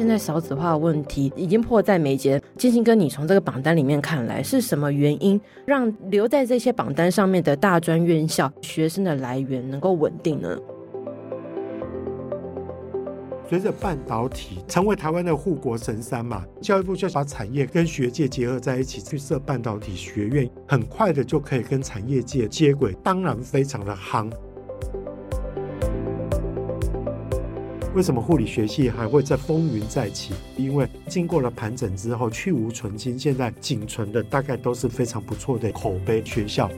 现在少子化的问题已经迫在眉睫。建新哥，你从这个榜单里面看来，是什么原因让留在这些榜单上面的大专院校学生的来源能够稳定呢？随着半导体成为台湾的护国神山嘛，教育部就把产业跟学界结合在一起，去设半导体学院，很快的就可以跟产业界接轨，当然非常的夯。为什么护理学系还会再风云再起？因为经过了盘整之后，去无存菁，现在仅存的大概都是非常不错的口碑学校。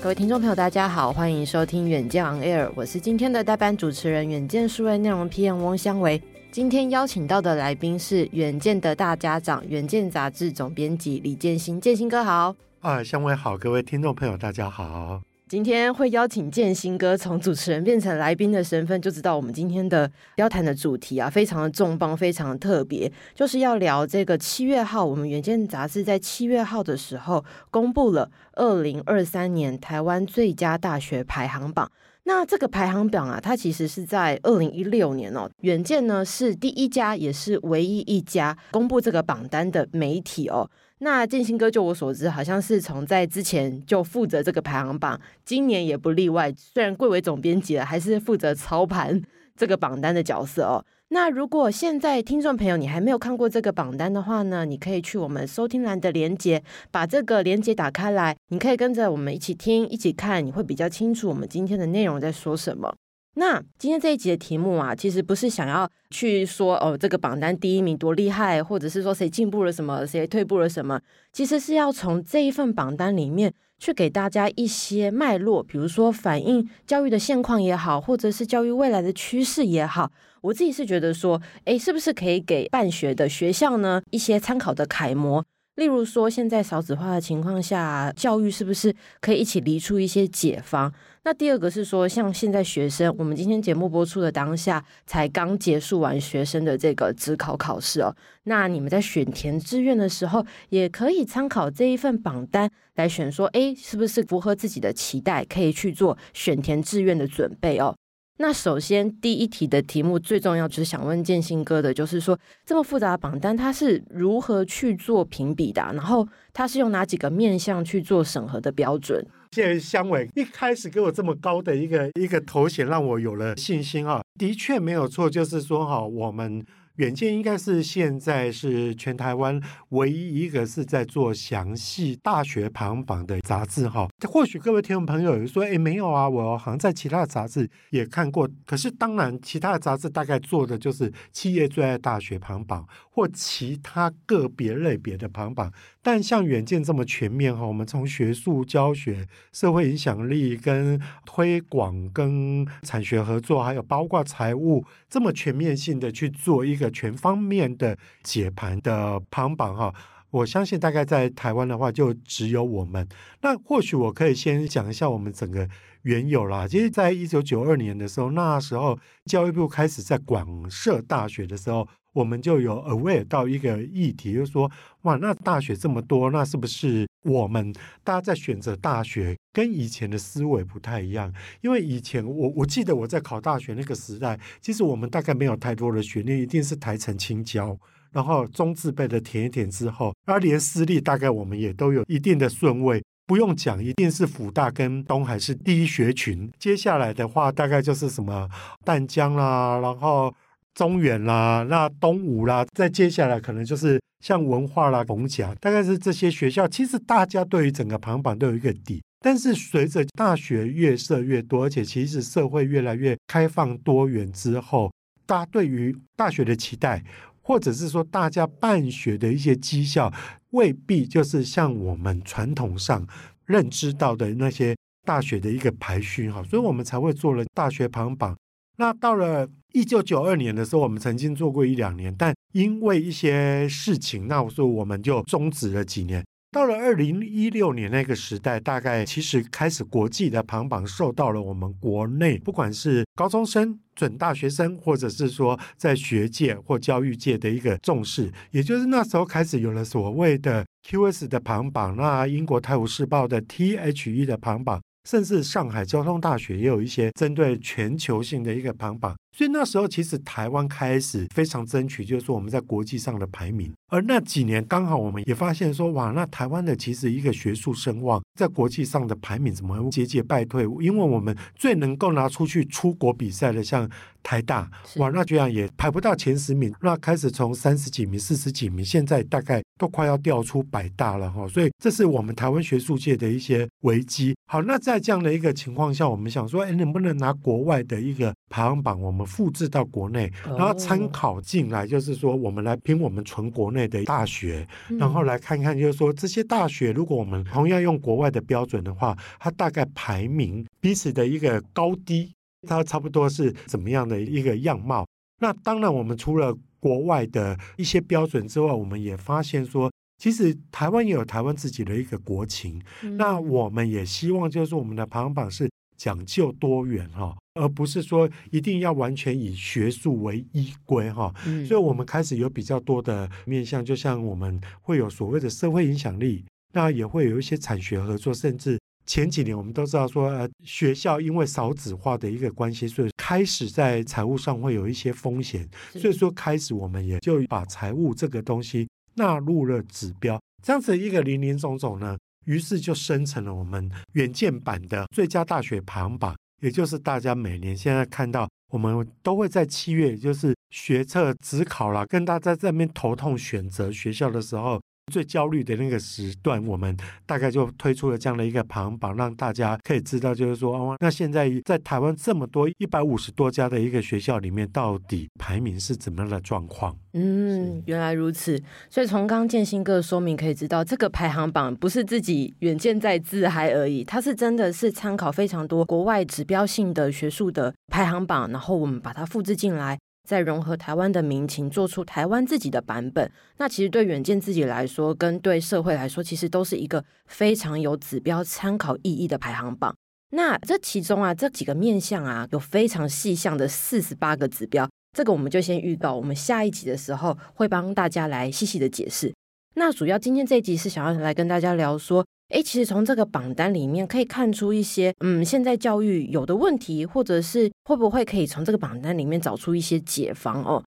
各位听众朋友，大家好，欢迎收听远见 On Air，我是今天的代班主持人，远见数位内容 PM 翁香维。今天邀请到的来宾是远见的大家长，远见杂志总编辑李建新，建新哥好。啊，香维好，各位听众朋友大家好。今天会邀请建新哥从主持人变成来宾的身份，就知道我们今天的要谈的主题啊，非常的重磅，非常的特别，就是要聊这个七月号，我们远见杂志在七月号的时候公布了二零二三年台湾最佳大学排行榜。那这个排行榜啊，它其实是在二零一六年哦，远见呢是第一家，也是唯一一家公布这个榜单的媒体哦。那建新哥，就我所知，好像是从在之前就负责这个排行榜，今年也不例外。虽然贵为总编辑了，还是负责操盘这个榜单的角色哦。那如果现在听众朋友你还没有看过这个榜单的话呢，你可以去我们收听栏的连接，把这个连接打开来，你可以跟着我们一起听、一起看，你会比较清楚我们今天的内容在说什么。那今天这一集的题目啊，其实不是想要去说哦，这个榜单第一名多厉害，或者是说谁进步了什么，谁退步了什么，其实是要从这一份榜单里面去给大家一些脉络，比如说反映教育的现况也好，或者是教育未来的趋势也好。我自己是觉得说，诶，是不是可以给办学的学校呢一些参考的楷模？例如说，现在少子化的情况下，教育是不是可以一起离出一些解方？那第二个是说，像现在学生，我们今天节目播出的当下，才刚结束完学生的这个指考考试哦。那你们在选填志愿的时候，也可以参考这一份榜单来选，说，诶，是不是符合自己的期待，可以去做选填志愿的准备哦。那首先第一题的题目最重要，就是想问建新哥的，就是说这么复杂的榜单，它是如何去做评比的？然后它是用哪几个面向去做审核的标准？谢谢香伟一开始给我这么高的一个一个头衔，让我有了信心啊！的确没有错，就是说哈，我们。远见应该是现在是全台湾唯一一个是在做详细大学排行榜的杂志哈。或许各位听众朋友有说，诶，没有啊，我好像在其他的杂志也看过。可是当然，其他的杂志大概做的就是企业最爱大学排行榜或其他个别类别的排行榜。但像远见这么全面哈，我们从学术教学、社会影响力跟推广、跟产学合作，还有包括财务这么全面性的去做一个全方面的解盘的排行榜哈，我相信大概在台湾的话就只有我们。那或许我可以先讲一下我们整个缘由啦。其实，在一九九二年的时候，那时候教育部开始在广设大学的时候。我们就有 aware 到一个议题，就是说，哇，那大学这么多，那是不是我们大家在选择大学跟以前的思维不太一样？因为以前我我记得我在考大学那个时代，其实我们大概没有太多的学历，一定是台城青交，然后中字辈的填一填之后，而连私立大概我们也都有一定的顺位，不用讲，一定是辅大跟东海是第一学群，接下来的话大概就是什么淡江啦，然后。中原啦，那东吴啦，再接下来可能就是像文化啦、逢甲，大概是这些学校。其实大家对于整个排行榜都有一个底，但是随着大学越设越多，而且其实社会越来越开放多元之后，大家对于大学的期待，或者是说大家办学的一些绩效，未必就是像我们传统上认知到的那些大学的一个排序哈，所以我们才会做了大学排行榜。那到了一九九二年的时候，我们曾经做过一两年，但因为一些事情，那我说我们就终止了几年。到了二零一六年那个时代，大概其实开始国际的排行榜受到了我们国内不管是高中生、准大学生，或者是说在学界或教育界的一个重视，也就是那时候开始有了所谓的 QS 的排行榜，那英国泰晤士报的 THE 的排行榜。甚至上海交通大学也有一些针对全球性的一个排行榜。所以那时候其实台湾开始非常争取，就是说我们在国际上的排名。而那几年刚好我们也发现说，哇，那台湾的其实一个学术声望在国际上的排名怎么节节败退？因为我们最能够拿出去出国比赛的，像台大，哇，那居然也排不到前十名。那开始从三十几名、四十几名，现在大概都快要掉出百大了哈。所以这是我们台湾学术界的一些危机。好，那在这样的一个情况下，我们想说，哎，能不能拿国外的一个排行榜，我们复制到国内，然后参考进来，就是说我们来评我们纯国内的大学，然后来看看，就是说这些大学，如果我们同样用国外的标准的话，它大概排名彼此的一个高低，它差不多是怎么样的一个样貌？那当然，我们除了国外的一些标准之外，我们也发现说。其实台湾也有台湾自己的一个国情，嗯、那我们也希望就是我们的排行榜是讲究多元哈，而不是说一定要完全以学术为依归哈。嗯、所以我们开始有比较多的面向，就像我们会有所谓的社会影响力，那也会有一些产学合作，甚至前几年我们都知道说，呃，学校因为少子化的一个关系，所以开始在财务上会有一些风险，所以说开始我们也就把财务这个东西。纳入了指标，这样子一个林林总总呢，于是就生成了我们远见版的最佳大学排行榜，也就是大家每年现在看到，我们都会在七月，就是学测指考了，跟大家在这边头痛选择学校的时候。最焦虑的那个时段，我们大概就推出了这样的一个排行榜，让大家可以知道，就是说，哦，那现在在台湾这么多一百五十多家的一个学校里面，到底排名是怎么样的状况？嗯，原来如此。所以从刚刚建新哥的说明可以知道，这个排行榜不是自己远见在自嗨而已，它是真的是参考非常多国外指标性的学术的排行榜，然后我们把它复制进来。再融合台湾的民情，做出台湾自己的版本。那其实对远见自己来说，跟对社会来说，其实都是一个非常有指标参考意义的排行榜。那这其中啊，这几个面向啊，有非常细项的四十八个指标。这个我们就先预告，我们下一集的时候会帮大家来细细的解释。那主要今天这一集是想要来跟大家聊说。诶，其实从这个榜单里面可以看出一些，嗯，现在教育有的问题，或者是会不会可以从这个榜单里面找出一些解方哦。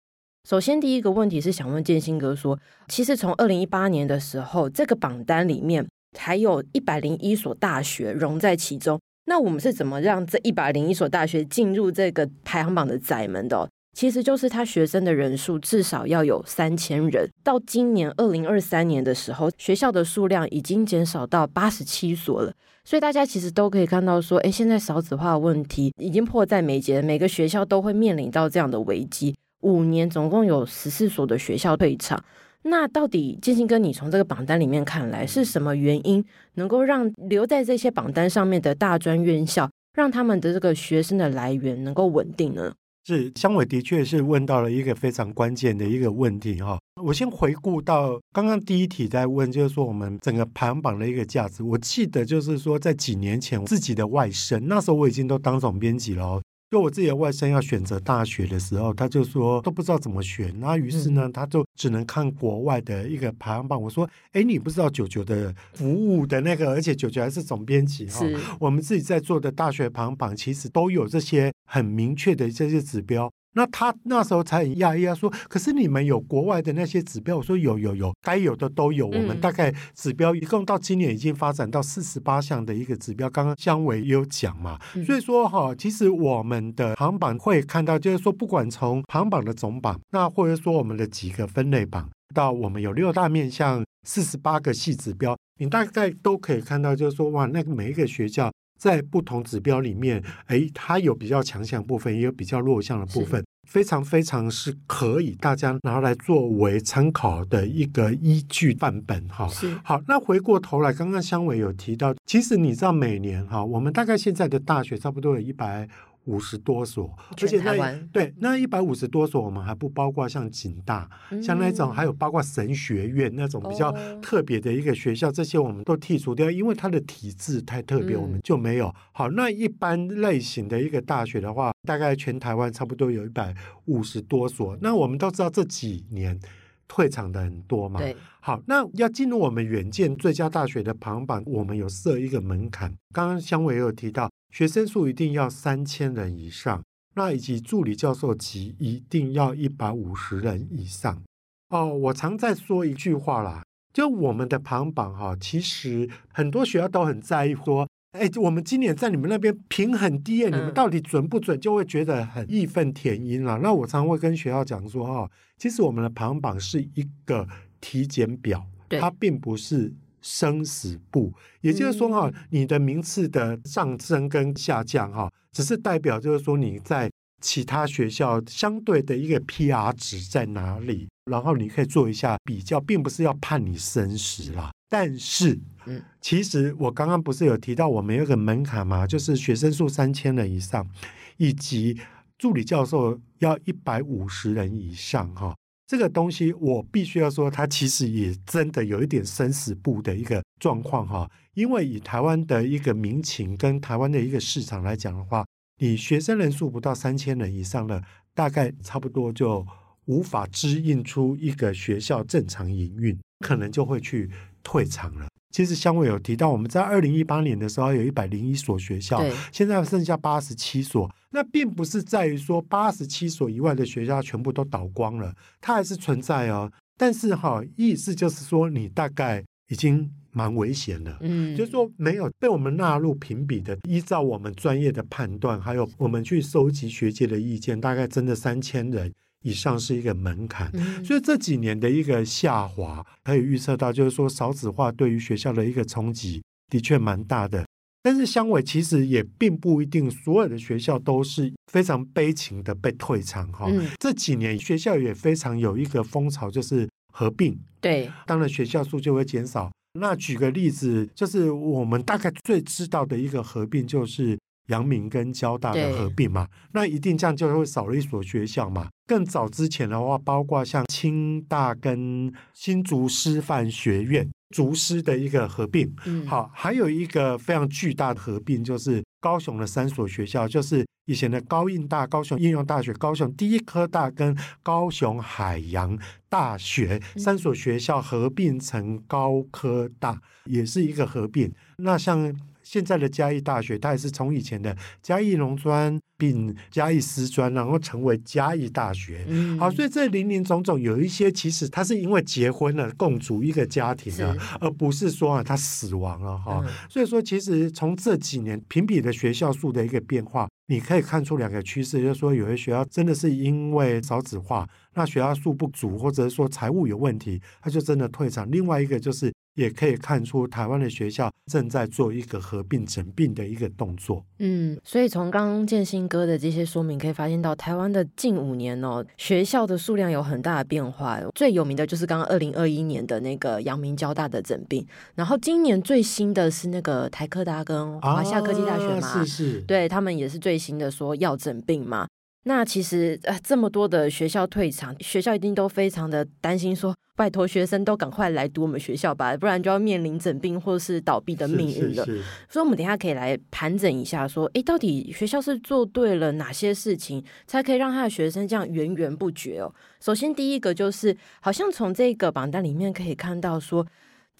首先，第一个问题是想问建新哥说，其实从二零一八年的时候，这个榜单里面还有一百零一所大学融在其中，那我们是怎么让这一百零一所大学进入这个排行榜的窄门的？其实就是他学生的人数至少要有三千人。到今年二零二三年的时候，学校的数量已经减少到八十七所了。所以大家其实都可以看到说，哎，现在少子化的问题已经迫在眉睫，每个学校都会面临到这样的危机。五年总共有十四所的学校退场。那到底建新哥，你从这个榜单里面看来，是什么原因能够让留在这些榜单上面的大专院校，让他们的这个学生的来源能够稳定呢？是香伟的确是问到了一个非常关键的一个问题哈。我先回顾到刚刚第一题在问，就是说我们整个排行榜的一个价值。我记得就是说在几年前自己的外甥，那时候我已经都当总编辑了。就我自己的外甥要选择大学的时候，他就说都不知道怎么选。那于是呢，他就只能看国外的一个排行榜。我说：“哎，你不知道九九的服务的那个，而且九九还是总编辑哈。是我们自己在做的大学排行榜，其实都有这些很明确的这些指标。”那他那时候才很讶异啊，说：“可是你们有国外的那些指标？”我说：“有有有，该有的都有。我们大概指标一共到今年已经发展到四十八项的一个指标。刚刚姜伟也有讲嘛，所以说哈，其实我们的排行榜会看到，就是说不管从排行榜的总榜，那或者说我们的几个分类榜，到我们有六大面向四十八个细指标，你大概都可以看到，就是说哇，那个每一个学校。”在不同指标里面，哎，它有比较强项部分，也有比较弱项的部分，非常非常是可以大家拿来作为参考的一个依据范本哈。是好，那回过头来，刚刚香伟有提到，其实你知道每年哈，我们大概现在的大学差不多有一百。五十多所，而且那对那一百五十多所，我们还不包括像景大，嗯、像那种还有包括神学院那种比较特别的一个学校，哦、这些我们都剔除掉，因为它的体制太特别，嗯、我们就没有。好，那一般类型的一个大学的话，大概全台湾差不多有一百五十多所。那我们都知道这几年。退场的很多嘛。对，好，那要进入我们远见最佳大学的排行榜，我们有设一个门槛。刚刚香伟也有提到，学生数一定要三千人以上，那以及助理教授级一定要一百五十人以上。哦，我常在说一句话啦，就我们的排行榜哈，其实很多学校都很在意说。哎，我们今年在你们那边评很低，你们到底准不准？就会觉得很义愤填膺了。那我常会跟学校讲说，哈，其实我们的排行榜是一个体检表，它并不是生死簿。也就是说，哈，你的名次的上升跟下降，哈，只是代表就是说你在其他学校相对的一个 PR 值在哪里，然后你可以做一下比较，并不是要判你生死啦。但是，嗯，其实我刚刚不是有提到我们有个门槛嘛？就是学生数三千人以上，以及助理教授要一百五十人以上，哈，这个东西我必须要说，它其实也真的有一点生死簿的一个状况，哈。因为以台湾的一个民情跟台湾的一个市场来讲的话，你学生人数不到三千人以上的，大概差不多就无法支应出一个学校正常营运，可能就会去。退场了。其实香伟有提到，我们在二零一八年的时候有一百零一所学校，现在剩下八十七所。那并不是在于说八十七所以外的学校全部都倒光了，它还是存在哦。但是哈，意思就是说，你大概已经蛮危险了。嗯，就是说没有被我们纳入评比的，依照我们专业的判断，还有我们去收集学界的意见，大概真的三千人。以上是一个门槛，嗯，所以这几年的一个下滑，可以预测到，就是说少子化对于学校的一个冲击的确蛮大的。但是香维其实也并不一定所有的学校都是非常悲情的被退场哈，嗯。这几年学校也非常有一个风潮，就是合并，对，当然学校数就会减少。那举个例子，就是我们大概最知道的一个合并就是。阳明跟交大的合并嘛，那一定这样就会少了一所学校嘛。更早之前的话，包括像清大跟新竹师范学院、竹师的一个合并，嗯，好，还有一个非常巨大的合并，就是高雄的三所学校，就是以前的高应大、高雄应用大学、高雄第一科大跟高雄海洋大学三所学校合并成高科大，也是一个合并。那像。现在的嘉义大学，它也是从以前的嘉义农专并嘉义师专，然后成为嘉义大学。嗯。好，所以这林林总总有一些，其实他是因为结婚了，共组一个家庭了，而不是说啊他死亡了哈。嗯。所以说，其实从这几年评比的学校数的一个变化，你可以看出两个趋势，就是说有些学校真的是因为少子化，那学校数不足，或者是说财务有问题，他就真的退场。另外一个就是。也可以看出台湾的学校正在做一个合并整并的一个动作。嗯，所以从刚刚建新哥的这些说明，可以发现到台湾的近五年哦，学校的数量有很大的变化。最有名的就是刚刚二零二一年的那个阳明交大的整并，然后今年最新的是那个台科大跟华夏科技大学嘛，啊、是是，对他们也是最新的说要整并嘛。那其实呃，这么多的学校退场，学校一定都非常的担心说，说拜托学生都赶快来读我们学校吧，不然就要面临整病或是倒闭的命运了。所以，我们等一下可以来盘整一下，说，诶，到底学校是做对了哪些事情，才可以让他的学生这样源源不绝哦？首先，第一个就是，好像从这个榜单里面可以看到说。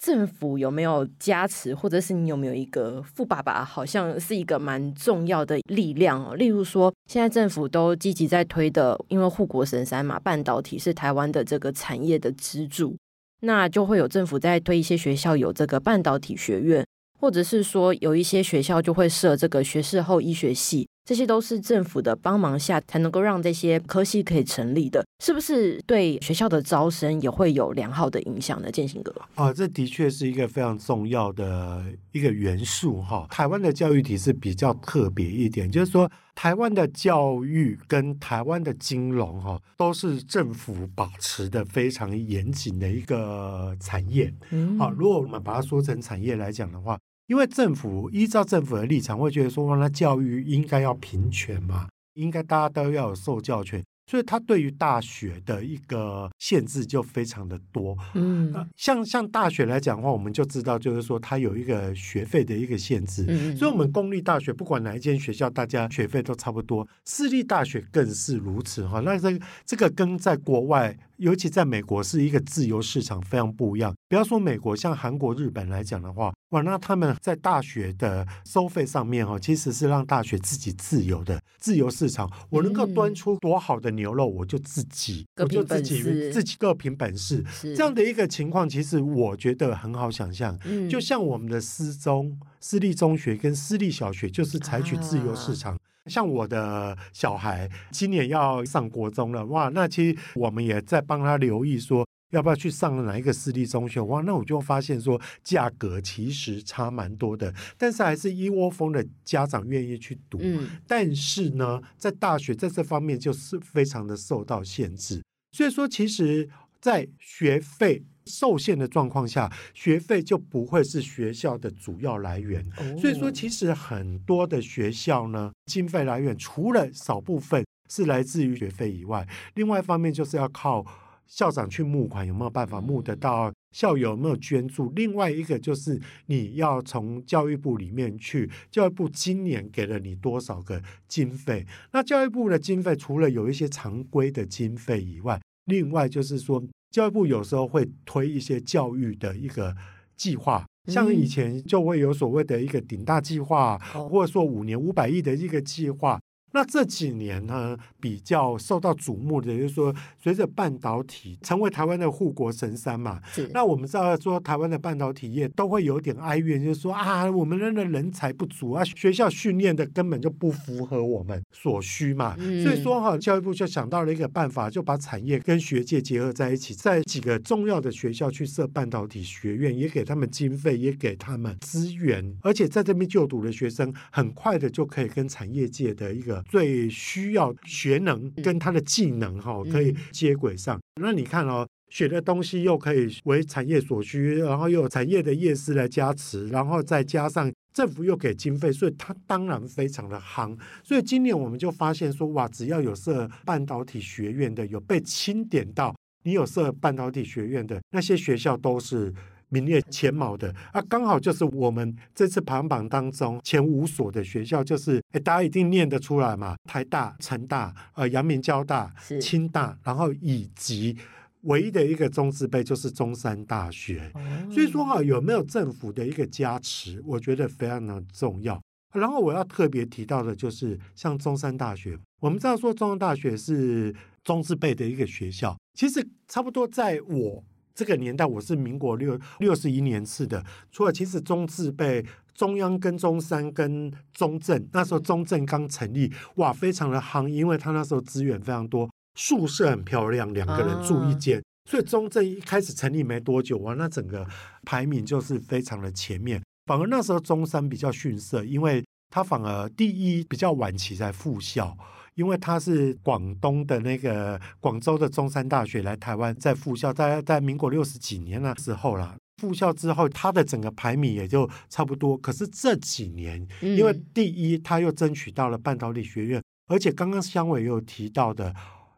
政府有没有加持，或者是你有没有一个富爸爸，好像是一个蛮重要的力量哦。例如说，现在政府都积极在推的，因为护国神山嘛，半导体是台湾的这个产业的支柱，那就会有政府在推一些学校有这个半导体学院，或者是说有一些学校就会设这个学士后医学系。这些都是政府的帮忙下才能够让这些科系可以成立的，是不是对学校的招生也会有良好的影响呢？建兴哥啊，这的确是一个非常重要的一个元素哈。台湾的教育体制比较特别一点，就是说台湾的教育跟台湾的金融哈都是政府保持的非常严谨的一个产业。嗯，好，如果我们把它说成产业来讲的话。因为政府依照政府的立场，会觉得说，那教育应该要平权嘛，应该大家都要有受教权，所以他对于大学的一个限制就非常的多。嗯，像像大学来讲的话，我们就知道，就是说它有一个学费的一个限制。嗯，所以我们公立大学不管哪一间学校，大家学费都差不多，私立大学更是如此哈。那这这个跟在国外。尤其在美国是一个自由市场，非常不一样。不要说美国，像韩国、日本来讲的话，哇，那他们在大学的收费上面哦，其实是让大学自己自由的自由市场。我能够端出多好的牛肉，我就自己，我就自己自己各凭本事。这样的一个情况，其实我觉得很好想象。就像我们的私中、私立中学跟私立小学，就是采取自由市场。像我的小孩今年要上国中了，哇，那其实我们也在帮他留意说，要不要去上哪一个私立中学？哇，那我就发现说价格其实差蛮多的，但是还是一窝蜂的家长愿意去读。嗯，但是呢，在大学在这方面就是非常的受到限制，所以说其实，在学费。受限的状况下，学费就不会是学校的主要来源。Oh. 所以说，其实很多的学校呢，经费来源除了少部分是来自于学费以外，另外一方面就是要靠校长去募款，有没有办法募得到？校友有没有捐助？另外一个就是你要从教育部里面去，教育部今年给了你多少个经费？那教育部的经费除了有一些常规的经费以外，另外就是说。教育部有时候会推一些教育的一个计划，像以前就会有所谓的一个顶大计划，或者说五年五百亿的一个计划。那这几年呢，比较受到瞩目的，就是说，随着半导体成为台湾的护国神山嘛，那我们知道说，台湾的半导体业都会有点哀怨，就是说啊，我们的人才不足啊，学校训练的根本就不符合我们所需嘛。嗯、所以说哈，教育部就想到了一个办法，就把产业跟学界结合在一起，在几个重要的学校去设半导体学院，也给他们经费，也给他们资源，而且在这边就读的学生，很快的就可以跟产业界的一个。最需要学能跟他的技能哈，可以接轨上。那你看哦，学的东西又可以为产业所需，然后又有产业的业师来加持，然后再加上政府又给经费，所以它当然非常的夯。所以今年我们就发现说，哇，只要有设半导体学院的，有被钦点到，你有设半导体学院的那些学校都是。名列前茅的啊，刚好就是我们这次排行榜当中前五所的学校，就是诶大家一定念得出来嘛，台大、成大、呃阳明交大、清大，然后以及唯一的一个中字辈就是中山大学。哦、所以说哈，有没有政府的一个加持，我觉得非常的重要。然后我要特别提到的就是像中山大学，我们知道说中山大学是中字辈的一个学校，其实差不多在我。这个年代我是民国六六十一年次的，除了其实中字辈中央跟中山跟中正，那时候中正刚成立，哇，非常的夯，因为他那时候资源非常多，宿舍很漂亮，两个人住一间，啊、所以中正一开始成立没多久，哇，那整个排名就是非常的前面，反而那时候中山比较逊色，因为他反而第一比较晚期才复校。因为他是广东的那个广州的中山大学来台湾在复校，在在民国六十几年那时候啦，复校之后，他的整个排名也就差不多。可是这几年，因为第一他又争取到了半导体学院，嗯、而且刚刚香伟又提到的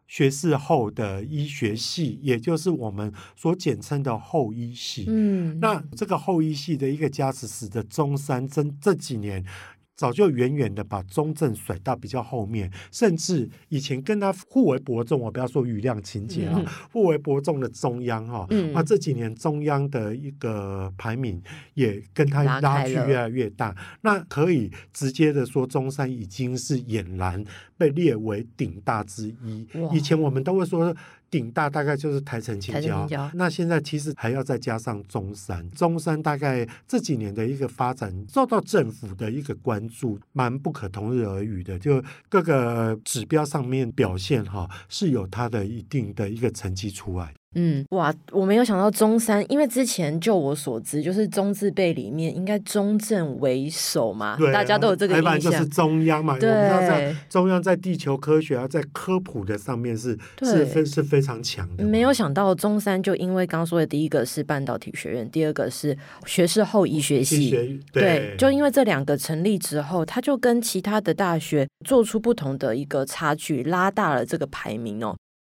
学士后的医学系，也就是我们所简称的后医系。嗯，那这个后医系的一个加持，使得中山真这几年。早就远远的把中正甩到比较后面，甚至以前跟他互为伯仲，我不要说瑜亮情节啊，嗯、互为伯仲的中央哈，嗯、啊这几年中央的一个排名也跟他拉距越来越大，那可以直接的说，中山已经是俨然被列为顶大之一。以前我们都会说。顶大大概就是台城青椒，那现在其实还要再加上中山，中山大概这几年的一个发展受到政府的一个关注，蛮不可同日而语的，就各个指标上面表现哈是有它的一定的一个成绩出来。嗯，哇，我没有想到中山，因为之前就我所知，就是中字辈里面应该中正为首嘛，对大家都有这个印象。就是中央嘛，对我们知道在中央在地球科学啊，在科普的上面是对是非是非常强的。没有想到中山就因为刚刚说的第一个是半导体学院，第二个是学士后医学系，学对，对，就因为这两个成立之后，他就跟其他的大学做出不同的一个差距，拉大了这个排名哦。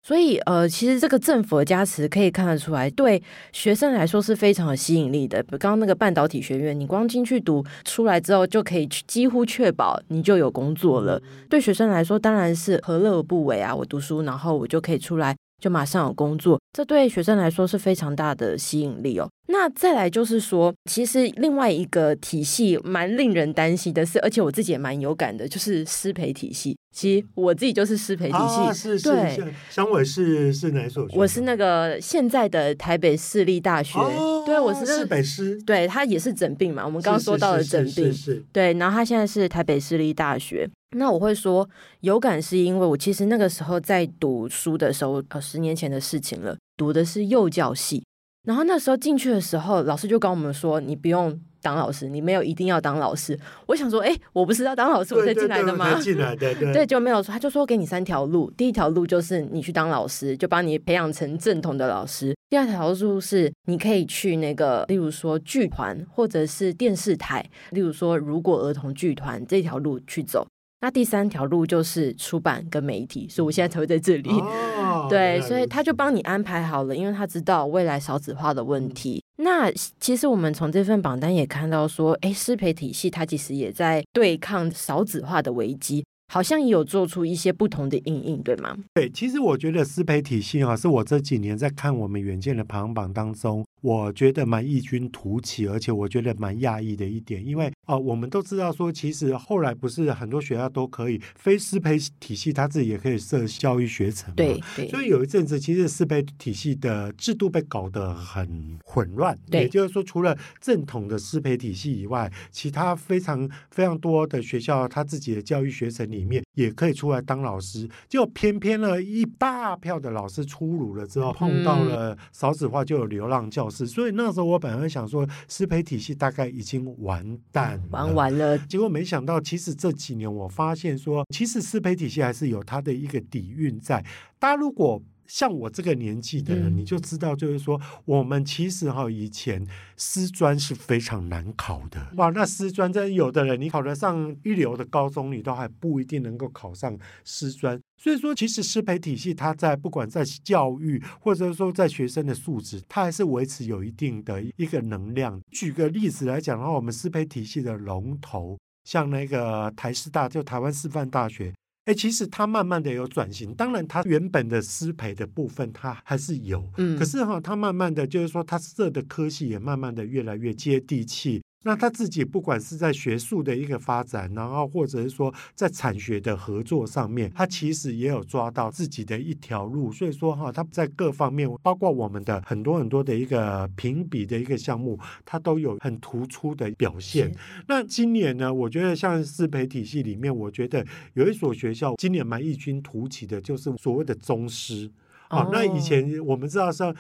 所以，呃，其实这个政府的加持可以看得出来，对学生来说是非常有吸引力的。刚刚那个半导体学院，你光进去读出来之后，就可以几乎确保你就有工作了。对学生来说，当然是何乐而不为啊！我读书，然后我就可以出来就马上有工作，这对学生来说是非常大的吸引力哦。那再来就是说，其实另外一个体系蛮令人担心的是，而且我自己也蛮有感的，就是师培体系。其实我自己就是师培体系，啊、是是对。香伟是是哪所学？我是那个现在的台北市立大学，哦、对，我是市北师，对，他也是诊病嘛。我们刚刚说到的整并，是是是是是对。然后他现在是台北市立大学。那我会说有感，是因为我其实那个时候在读书的时候，呃，十年前的事情了，读的是幼教系。然后那时候进去的时候，老师就跟我们说：“你不用当老师，你没有一定要当老师。”我想说：“哎，我不是要当老师我才进来的吗？”进来的，对，对，就没有说，他就说给你三条路。第一条路就是你去当老师，就把你培养成正统的老师。第二条路是你可以去那个，例如说剧团或者是电视台，例如说如果儿童剧团这条路去走。那第三条路就是出版跟媒体，所以我现在才会在这里。哦、对，所以他就帮你安排好了，因为他知道未来少子化的问题。嗯、那其实我们从这份榜单也看到说，哎，师培体系它其实也在对抗少子化的危机。好像也有做出一些不同的应应，对吗？对，其实我觉得师培体系啊，是我这几年在看我们远见的排行榜当中，我觉得蛮异军突起，而且我觉得蛮讶异的一点，因为啊、呃，我们都知道说，其实后来不是很多学校都可以非师培体系，他自己也可以设教育学程嘛。对对。所以有一阵子，其实师培体系的制度被搞得很混乱。对。也就是说，除了正统的师培体系以外，其他非常非常多的学校，它自己的教育学程里。里面也可以出来当老师，就偏偏了一大票的老师出炉了之后，碰到了少子化，就有流浪教师。嗯、所以那时候我本来想说，师培体系大概已经完蛋玩完了。结果没想到，其实这几年我发现说，其实师培体系还是有它的一个底蕴在。大家如果像我这个年纪的人，嗯、你就知道，就是说，我们其实哈以前师专是非常难考的哇。那师专真有的人，你考得上一流的高中，你都还不一定能够考上师专。所以说，其实师培体系它在不管在教育，或者说在学生的素质，它还是维持有一定的一个能量。举个例子来讲的话，我们师培体系的龙头，像那个台师大，就台湾师范大学。哎，其实它慢慢的有转型，当然它原本的师培的部分它还是有，嗯，可是哈，它慢慢的就是说，它设的科系也慢慢的越来越接地气。那他自己不管是在学术的一个发展，然后或者是说在产学的合作上面，他其实也有抓到自己的一条路。所以说哈，他在各方面，包括我们的很多很多的一个评比的一个项目，他都有很突出的表现。那今年呢，我觉得像师培体系里面，我觉得有一所学校今年蛮异军突起的，就是所谓的宗师。啊、哦，那以前我们知道说。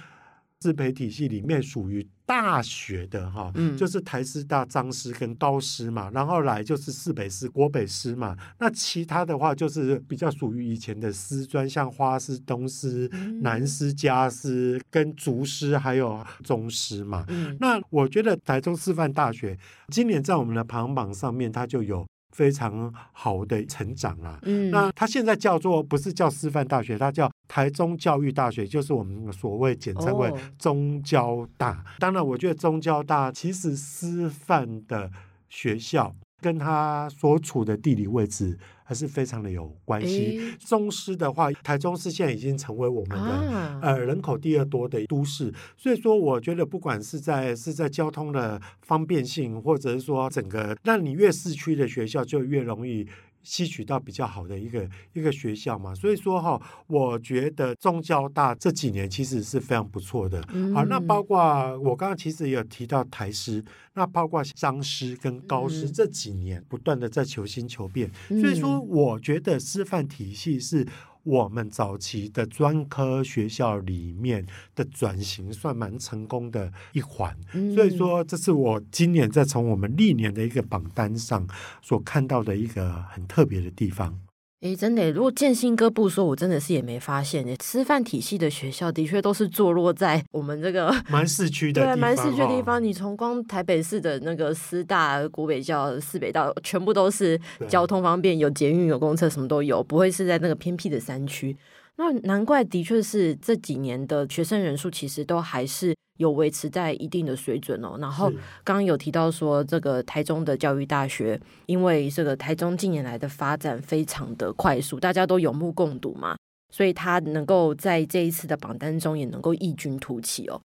师培体系里面属于大学的哈，嗯、就是台师大、彰师跟高师嘛，然后来就是四北师、国北师嘛。那其他的话就是比较属于以前的师专，像花师、东师、南师、家师跟竹师，还有中师嘛。嗯、那我觉得台中师范大学今年在我们的排行榜上面，它就有。非常好的成长啊，嗯，那它现在叫做不是叫师范大学，它叫台中教育大学，就是我们所谓简称为中交大。哦、当然，我觉得中交大其实师范的学校。跟它所处的地理位置还是非常的有关系。中师的话，台中市现在已经成为我们的、啊、呃人口第二多的都市，所以说我觉得不管是在是在交通的方便性，或者是说整个，那你越市区的学校就越容易。吸取到比较好的一个一个学校嘛，所以说哈，我觉得中交大这几年其实是非常不错的。嗯、好，那包括我刚刚其实也有提到台师，那包括商师跟高师这几年不断的在求新求变，嗯、所以说我觉得师范体系是。我们早期的专科学校里面的转型算蛮成功的一环，嗯、所以说这是我今年在从我们历年的一个榜单上所看到的一个很特别的地方。哎，真的，如果建新哥不说，我真的是也没发现。师范体系的学校的确都是坐落在我们这个蛮市区的地方，对，蛮市区的地方。你从光台北市的那个师大、古北教、市北道，全部都是交通方便，有捷运、有公车，什么都有，不会是在那个偏僻的山区。那难怪，的确是这几年的学生人数其实都还是有维持在一定的水准哦。然后刚刚有提到说，这个台中的教育大学，因为这个台中近年来的发展非常的快速，大家都有目共睹嘛。所以他能够在这一次的榜单中也能够异军突起哦。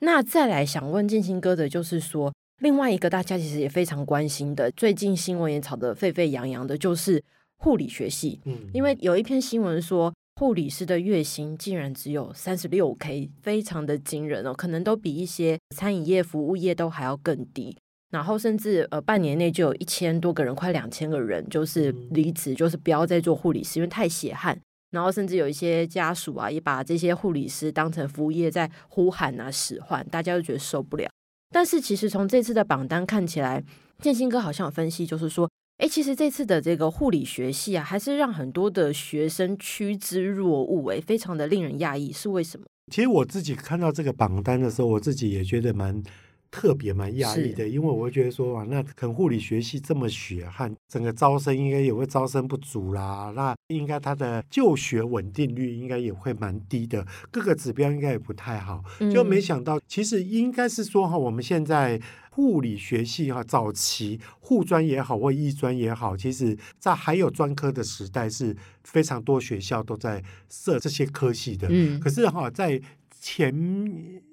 那再来想问建兴哥的就是说，另外一个大家其实也非常关心的，最近新闻也炒得沸沸扬扬的，就是护理学系。嗯，因为有一篇新闻说，护理师的月薪竟然只有三十六 K，非常的惊人哦，可能都比一些餐饮业、服务业都还要更低。然后甚至呃，半年内就有一千多个人，快两千个人，就是离职，就是不要再做护理师，因为太血汗。然后甚至有一些家属啊，也把这些护理师当成服务业在呼喊啊、使唤，大家都觉得受不了。但是其实从这次的榜单看起来，建兴哥好像有分析，就是说，哎，其实这次的这个护理学系啊，还是让很多的学生趋之若鹜，哎，非常的令人讶异，是为什么？其实我自己看到这个榜单的时候，我自己也觉得蛮。特别蛮压抑的，因为我会觉得说啊，那可能护理学系这么血汗，整个招生应该也会招生不足啦，那应该他的就学稳定率应该也会蛮低的，各个指标应该也不太好。就没想到，其实应该是说哈，我们现在护理学系哈，早期护专也好或医专也好，其实在还有专科的时代是非常多学校都在设这些科系的。嗯，可是哈，在前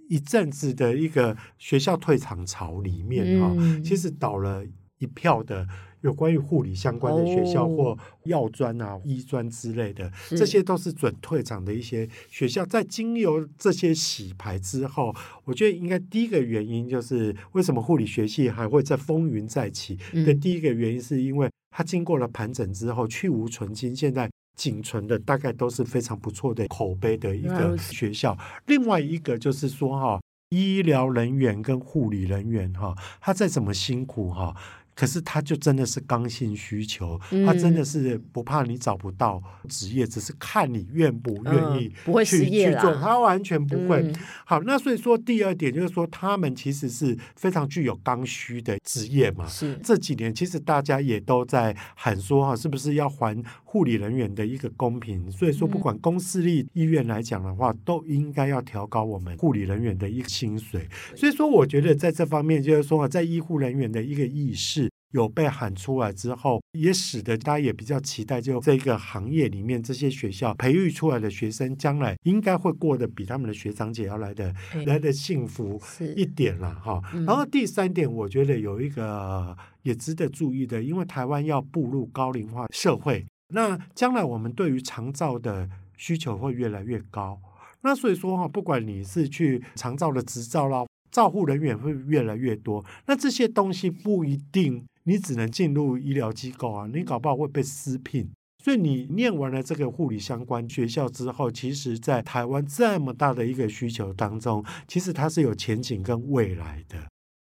一阵子的一个学校退场潮里面哈，嗯、其实倒了一票的有关于护理相关的学校或药专啊、医专之类的，是这些都是准退场的一些学校。在经由这些洗牌之后，我觉得应该第一个原因就是为什么护理学系还会在风云再起的第一个原因，是因为它经过了盘整之后去无存菁，现在。仅存的大概都是非常不错的口碑的一个学校。另外一个就是说哈，医疗人员跟护理人员哈，他再怎么辛苦哈。可是他就真的是刚性需求，他真的是不怕你找不到职业，只是看你愿不愿意去去做，他完全不会。好，那所以说第二点就是说，他们其实是非常具有刚需的职业嘛。是这几年其实大家也都在喊说哈，是不是要还护理人员的一个公平？所以说，不管公私立医院来讲的话，都应该要调高我们护理人员的一个薪水。所以说，我觉得在这方面就是说，在医护人员的一个意识。有被喊出来之后，也使得大家也比较期待，就这个行业里面这些学校培育出来的学生，将来应该会过得比他们的学长姐要来的来的幸福一点了哈。然后第三点，我觉得有一个也值得注意的，因为台湾要步入高龄化社会，那将来我们对于长照的需求会越来越高。那所以说哈，不管你是去长照的执照啦，照护人员会越来越多，那这些东西不一定。你只能进入医疗机构啊，你搞不好会被私聘。所以你念完了这个护理相关学校之后，其实，在台湾这么大的一个需求当中，其实它是有前景跟未来的。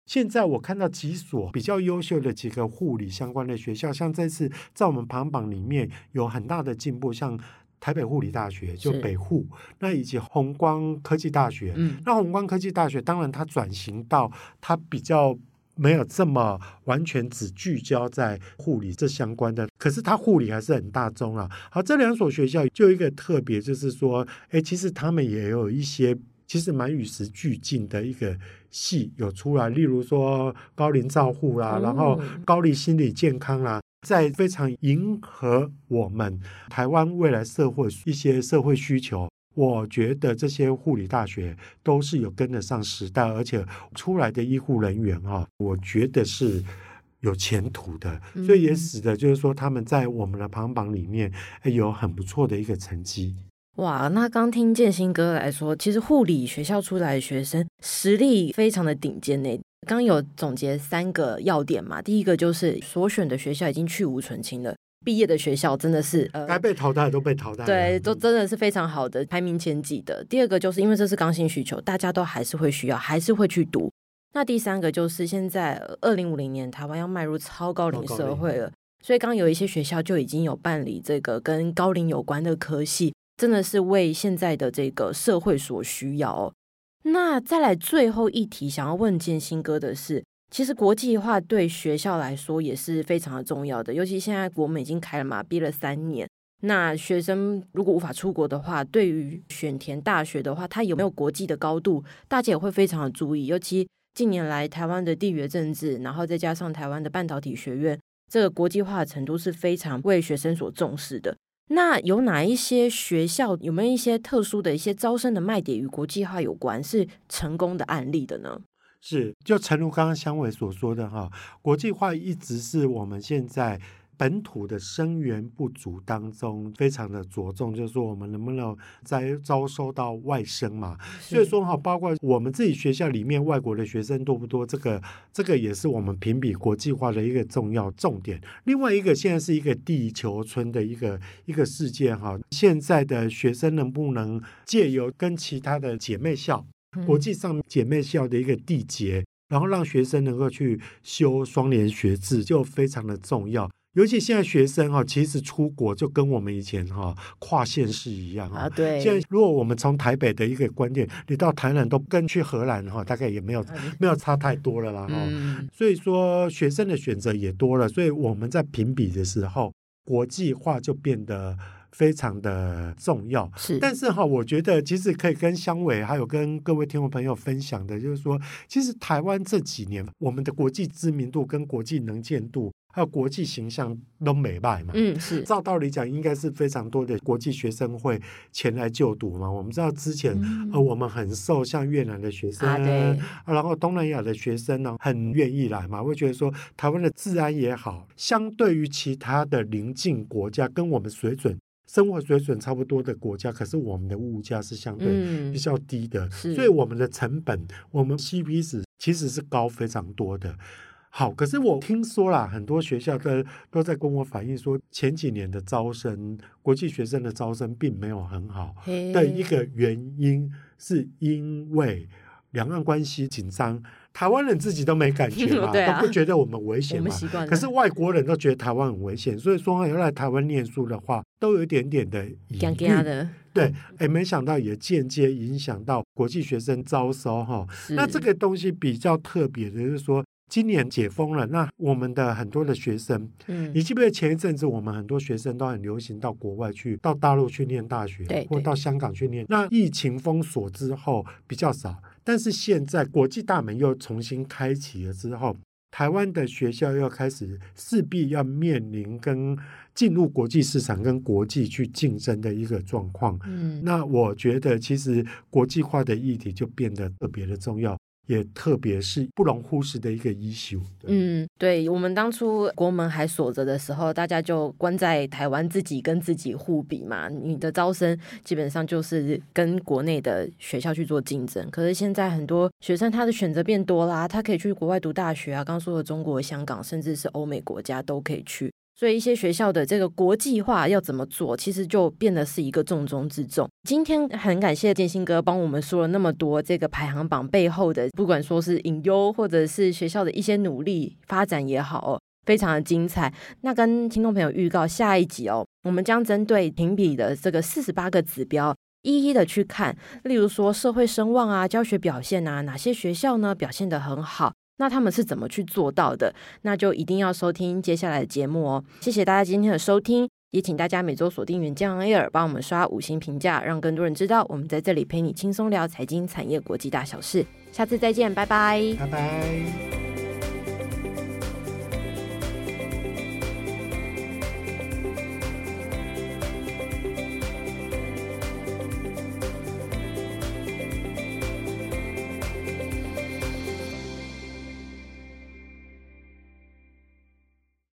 现在我看到几所比较优秀的几个护理相关的学校，像这次在我们排行榜里面有很大的进步，像台北护理大学就北护，那以及红光科技大学。嗯，那红光科技大学当然它转型到它比较。没有这么完全只聚焦在护理这相关的，可是它护理还是很大宗啊。好，这两所学校就一个特别，就是说，哎，其实他们也有一些其实蛮与时俱进的一个系有出来，例如说高龄照护啦，然后高龄心理健康啦，在非常迎合我们台湾未来社会一些社会需求。我觉得这些护理大学都是有跟得上时代，而且出来的医护人员哈，我觉得是有前途的，所以也使得就是说他们在我们的排行榜里面有很不错的一个成绩。哇，那刚听建新哥来说，其实护理学校出来的学生实力非常的顶尖呢。刚有总结三个要点嘛，第一个就是所选的学校已经去无存菁了。毕业的学校真的是呃，该被淘汰都被淘汰，对，都真的是非常好的，排名前几的。第二个就是因为这是刚性需求，大家都还是会需要，还是会去读。那第三个就是现在二零五零年台湾要迈入超高龄社会了，所以刚有一些学校就已经有办理这个跟高龄有关的科系，真的是为现在的这个社会所需要哦。那再来最后一题，想要问建新哥的是。其实国际化对学校来说也是非常的重要的，尤其现在国门已经开了嘛，毕了三年，那学生如果无法出国的话，对于选填大学的话，它有没有国际的高度，大家也会非常的注意。尤其近年来台湾的地缘政治，然后再加上台湾的半导体学院，这个国际化的程度是非常为学生所重视的。那有哪一些学校有没有一些特殊的一些招生的卖点与国际化有关，是成功的案例的呢？是，就诚如刚刚香伟所说的哈，国际化一直是我们现在。本土的生源不足当中，非常的着重，就是说我们能不能再招收到外生嘛？所以说哈，包括我们自己学校里面外国的学生多不多？这个这个也是我们评比国际化的一个重要重点。另外一个现在是一个地球村的一个一个事件哈，现在的学生能不能借由跟其他的姐妹校、国际上姐妹校的一个缔结，然后让学生能够去修双联学制，就非常的重要。尤其现在学生哈，其实出国就跟我们以前哈跨县市一样啊。对。现在如果我们从台北的一个观点，你到台南都跟去荷兰哈，大概也没有 没有差太多了啦哈。嗯。所以说学生的选择也多了，所以我们在评比的时候，国际化就变得非常的重要。是。但是哈，我觉得其实可以跟香伟还有跟各位听众朋友分享的，就是说，其实台湾这几年我们的国际知名度跟国际能见度。还有国际形象都美败嘛？嗯，是。照道理讲，应该是非常多的国际学生会前来就读嘛。我们知道之前、嗯、呃，我们很受像越南的学生，啊对，然后东南亚的学生呢，很愿意来嘛。会觉得说，台湾的治安也好，相对于其他的邻近国家，跟我们水准、生活水准差不多的国家，可是我们的物价是相对比较低的，嗯、所以我们的成本，我们 CP 值其实是高非常多的。好，可是我听说啦，很多学校的都在跟我反映说，前几年的招生，国际学生的招生并没有很好。的一个原因是因为两岸关系紧张，台湾人自己都没感觉嘛，啊、都不觉得我们危险嘛。可是外国人都觉得台湾很危险，所以说要来台湾念书的话，都有一点点的疑虑。对，哎，没想到也间接影响到国际学生招收哈。那这个东西比较特别的就是说。今年解封了，那我们的很多的学生，嗯，你记不记得前一阵子我们很多学生都很流行到国外去，到大陆去念大学，对，或到香港去念。那疫情封锁之后比较少，但是现在国际大门又重新开启了之后，台湾的学校又开始势必要面临跟进入国际市场跟国际去竞争的一个状况。嗯，那我觉得其实国际化的议题就变得特别的重要。也特别是不容忽视的一个 issue。嗯，对，我们当初国门还锁着的时候，大家就关在台湾，自己跟自己互比嘛。你的招生基本上就是跟国内的学校去做竞争。可是现在很多学生他的选择变多啦，他可以去国外读大学啊，刚说的中国、香港，甚至是欧美国家都可以去。所以一些学校的这个国际化要怎么做，其实就变得是一个重中之重。今天很感谢建新哥帮我们说了那么多这个排行榜背后的，不管说是隐忧，或者是学校的一些努力发展也好哦，非常的精彩。那跟听众朋友预告下一集哦，我们将针对评比的这个四十八个指标，一一的去看，例如说社会声望啊、教学表现啊，哪些学校呢表现得很好。那他们是怎么去做到的？那就一定要收听接下来的节目哦！谢谢大家今天的收听，也请大家每周锁定远见 Air，帮我们刷五星评价，让更多人知道我们在这里陪你轻松聊财经、产业、国际大小事。下次再见，拜拜，拜拜。